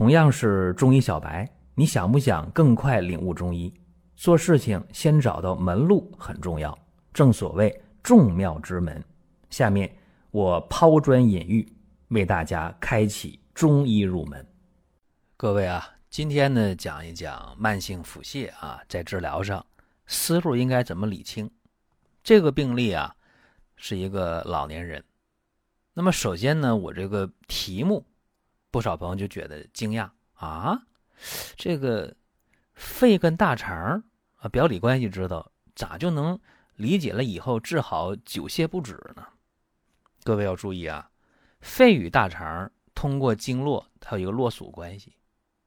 同样是中医小白，你想不想更快领悟中医？做事情先找到门路很重要，正所谓众妙之门。下面我抛砖引玉，为大家开启中医入门。各位啊，今天呢讲一讲慢性腹泻啊，在治疗上思路应该怎么理清？这个病例啊是一个老年人。那么首先呢，我这个题目。不少朋友就觉得惊讶啊，这个肺跟大肠啊表里关系知道，咋就能理解了以后治好久泻不止呢？各位要注意啊，肺与大肠通过经络，它有一个络属关系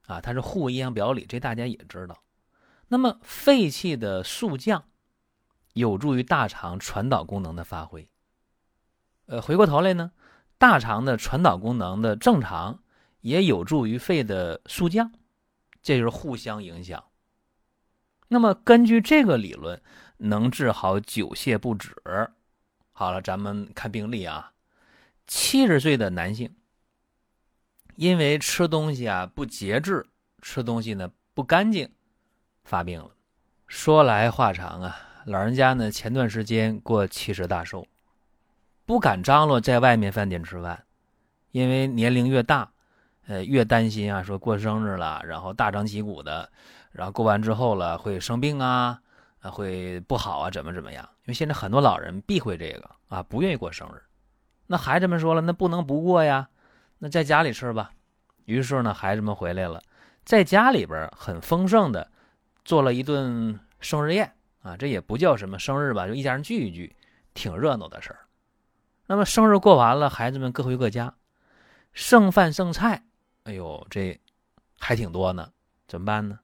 啊，它是互阴阳表里，这大家也知道。那么肺气的速降，有助于大肠传导功能的发挥。呃，回过头来呢，大肠的传导功能的正常。也有助于肺的速降，这就是互相影响。那么根据这个理论，能治好久泻不止。好了，咱们看病例啊，七十岁的男性，因为吃东西啊不节制，吃东西呢不干净，发病了。说来话长啊，老人家呢前段时间过七十大寿，不敢张罗在外面饭店吃饭，因为年龄越大。呃，越担心啊，说过生日了，然后大张旗鼓的，然后过完之后了会生病啊，啊会不好啊，怎么怎么样？因为现在很多老人避讳这个啊，不愿意过生日。那孩子们说了，那不能不过呀，那在家里吃吧。于是呢，孩子们回来了，在家里边很丰盛的做了一顿生日宴啊，这也不叫什么生日吧，就一家人聚一聚，挺热闹的事儿。那么生日过完了，孩子们各回各家，剩饭剩菜。哎呦，这还挺多呢，怎么办呢？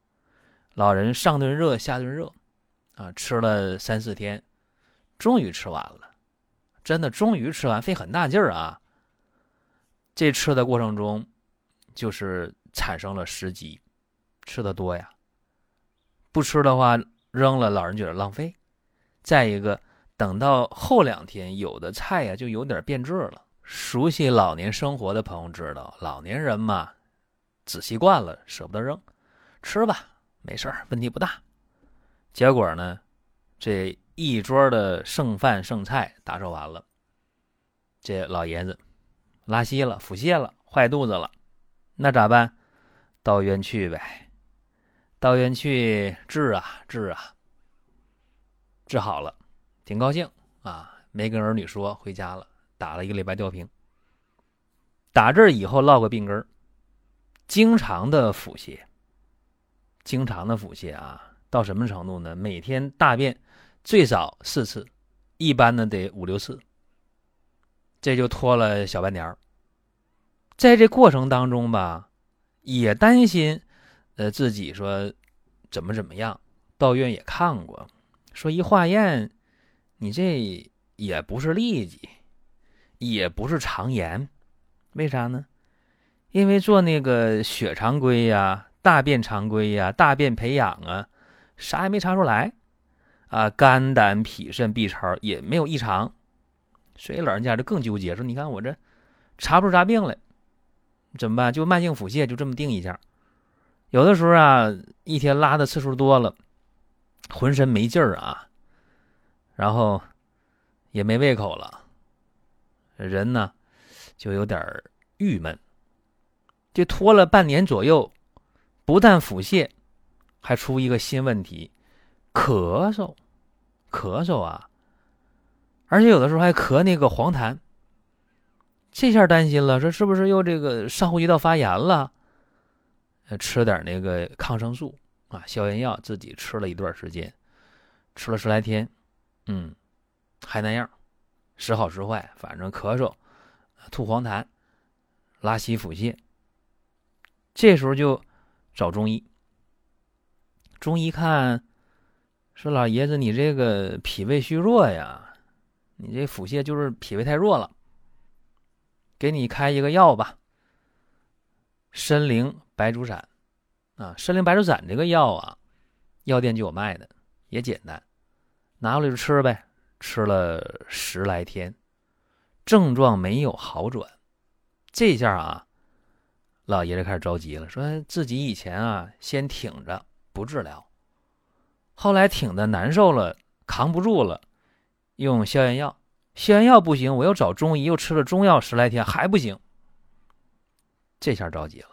老人上顿热下顿热，啊，吃了三四天，终于吃完了，真的终于吃完，费很大劲儿啊。这吃的过程中，就是产生了食积，吃的多呀。不吃的话扔了，老人觉得浪费。再一个，等到后两天，有的菜呀就有点变质了。熟悉老年生活的朋友知道，老年人嘛，仔细惯了，舍不得扔，吃吧，没事，问题不大。结果呢，这一桌的剩饭剩菜打扫完了，这老爷子拉稀了，腹泻了，坏肚子了，那咋办？到医院去呗，到医院去治啊治啊，治好了，挺高兴啊，没跟儿女说，回家了。打了一个礼拜吊瓶，打这以后落个病根，经常的腹泻，经常的腹泻啊，到什么程度呢？每天大便最少四次，一般呢得五六次，这就拖了小半年。在这过程当中吧，也担心，呃，自己说怎么怎么样，到医院也看过，说一化验，你这也不是痢疾。也不是肠炎，为啥呢？因为做那个血常规呀、大便常规呀、大便培养啊，啥也没查出来，啊，肝胆脾肾 B 超也没有异常，所以老人家就更纠结，说你看我这查不出啥病来，怎么办？就慢性腹泻，就这么定一下。有的时候啊，一天拉的次数多了，浑身没劲儿啊，然后也没胃口了。人呢，就有点郁闷。这拖了半年左右，不但腹泻，还出一个新问题，咳嗽，咳嗽啊！而且有的时候还咳那个黄痰。这下担心了，说是不是又这个上呼吸道发炎了？吃点那个抗生素啊，消炎药，自己吃了一段时间，吃了十来天，嗯，还那样。时好时坏，反正咳嗽、吐黄痰、拉稀、腹泻，这时候就找中医。中医看说：“老爷子，你这个脾胃虚弱呀，你这腹泻就是脾胃太弱了。给你开一个药吧，参苓白术散啊，参苓白术散这个药啊，药店就有卖的，也简单，拿过来就吃呗。”吃了十来天，症状没有好转，这下啊，老爷子开始着急了，说自己以前啊先挺着不治疗，后来挺的难受了，扛不住了，用消炎药，消炎药不行，我又找中医，又吃了中药十来天还不行，这下着急了，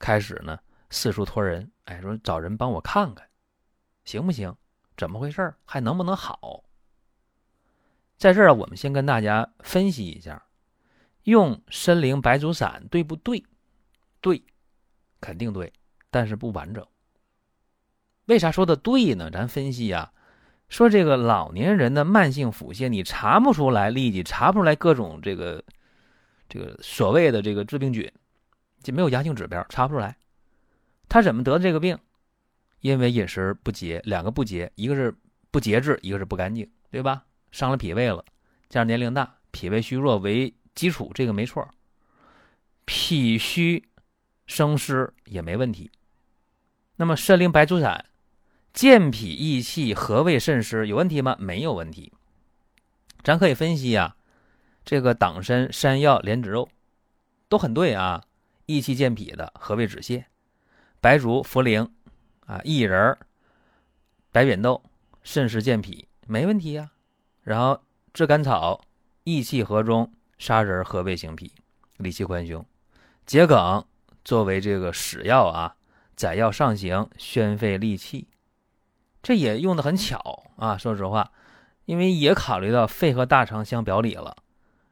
开始呢四处托人，哎，说找人帮我看看，行不行？怎么回事？还能不能好？在这儿我们先跟大家分析一下，用参苓白术散对不对？对，肯定对，但是不完整。为啥说的对呢？咱分析啊，说这个老年人的慢性腹泻，你查不出来痢疾，查不出来各种这个这个所谓的这个致病菌，就没有阳性指标，查不出来。他怎么得的这个病？因为饮食不节，两个不节，一个是不节制，一个是不干净，对吧？伤了脾胃了，加上年龄大，脾胃虚弱为基础，这个没错。脾虚生湿也没问题。那么参苓白术散健脾益气、和胃渗湿有问题吗？没有问题。咱可以分析啊，这个党参、山药、莲子肉都很对啊，益气健脾的，和胃止泻。白术、茯苓。啊，薏仁、白扁豆渗湿健脾没问题呀。然后炙甘草益气和中，砂仁和胃行脾，理气宽胸。桔梗作为这个使药啊，载药上行，宣肺利气，这也用的很巧啊。说实话，因为也考虑到肺和大肠相表里了，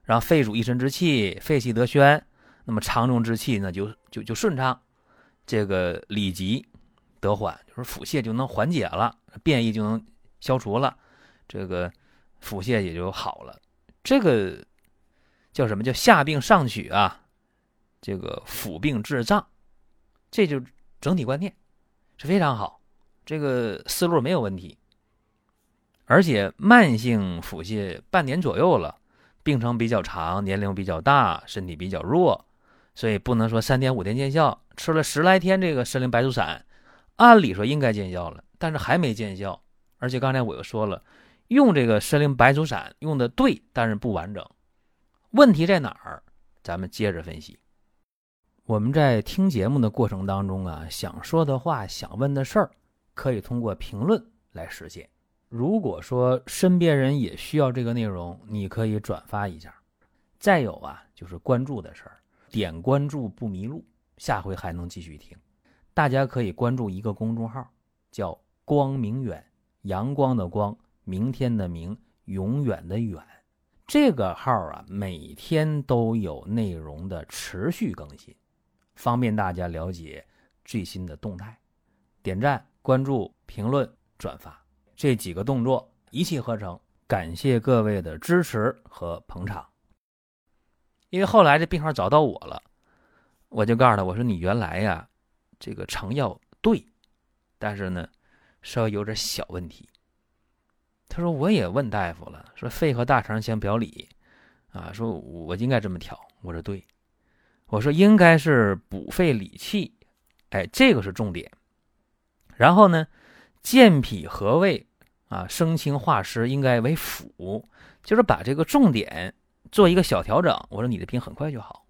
然后肺主一身之气，肺气得宣，那么肠中之气呢就就就顺畅，这个里急。得缓，就是腹泻就能缓解了，便意就能消除了，这个腹泻也就好了。这个叫什么叫下病上取啊？这个腹病治脏，这就整体观念是非常好，这个思路没有问题。而且慢性腹泻半年左右了，病程比较长，年龄比较大，身体比较弱，所以不能说三天五天见效，吃了十来天这个参苓白术散。按理说应该见效了，但是还没见效。而且刚才我又说了，用这个参苓白术散用的对，但是不完整。问题在哪儿？咱们接着分析。我们在听节目的过程当中啊，想说的话、想问的事儿，可以通过评论来实现。如果说身边人也需要这个内容，你可以转发一下。再有啊，就是关注的事儿，点关注不迷路，下回还能继续听。大家可以关注一个公众号，叫“光明远”，阳光的光，明天的明，永远的远。这个号啊，每天都有内容的持续更新，方便大家了解最新的动态。点赞、关注、评论、转发这几个动作一气呵成，感谢各位的支持和捧场。因为后来这病号找到我了，我就告诉他，我说你原来呀。这个成药对，但是呢，稍微有点小问题。他说我也问大夫了，说肺和大肠相表里，啊，说我应该这么调。我说对，我说应该是补肺理气，哎，这个是重点。然后呢，健脾和胃啊，生清化湿应该为辅，就是把这个重点做一个小调整。我说你的病很快就好。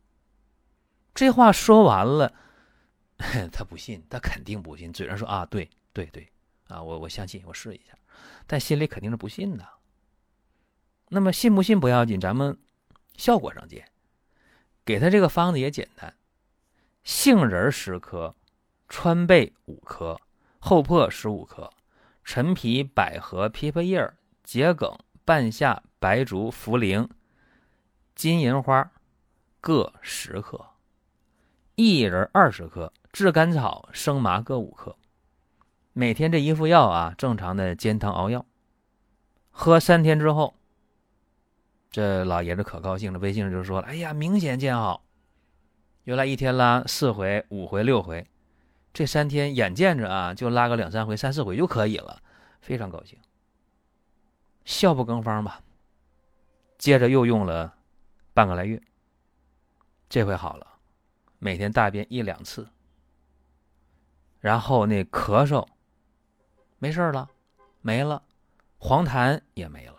这话说完了。他不信，他肯定不信。嘴上说啊，对对对，啊，我我相信，我试一下，但心里肯定是不信的。那么信不信不要紧，咱们效果上见。给他这个方子也简单：杏仁十克，川贝五克，厚朴十五克，陈皮、百合、枇杷叶、桔梗、半夏、白术、茯苓、金银花各十克，薏仁二十克。炙甘草、生麻各五克，每天这一副药啊，正常的煎汤熬药，喝三天之后，这老爷子可高兴了，微信上就说了：“哎呀，明显见好，原来一天拉四回、五回、六回，这三天眼见着啊，就拉个两三回、三四回就可以了，非常高兴。”笑不更方吧？接着又用了半个来月，这回好了，每天大便一两次。然后那咳嗽没事了，没了，黄痰也没了。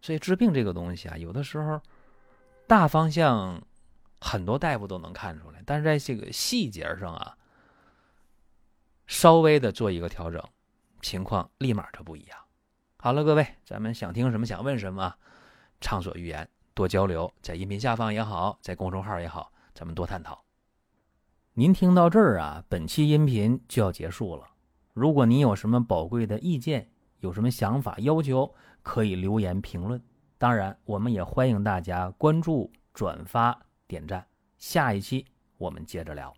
所以治病这个东西啊，有的时候大方向很多大夫都能看出来，但是在这个细节上啊，稍微的做一个调整，情况立马就不一样。好了，各位，咱们想听什么，想问什么，畅所欲言，多交流，在音频下方也好，在公众号也好，咱们多探讨。您听到这儿啊，本期音频就要结束了。如果您有什么宝贵的意见，有什么想法要求，可以留言评论。当然，我们也欢迎大家关注、转发、点赞。下一期我们接着聊。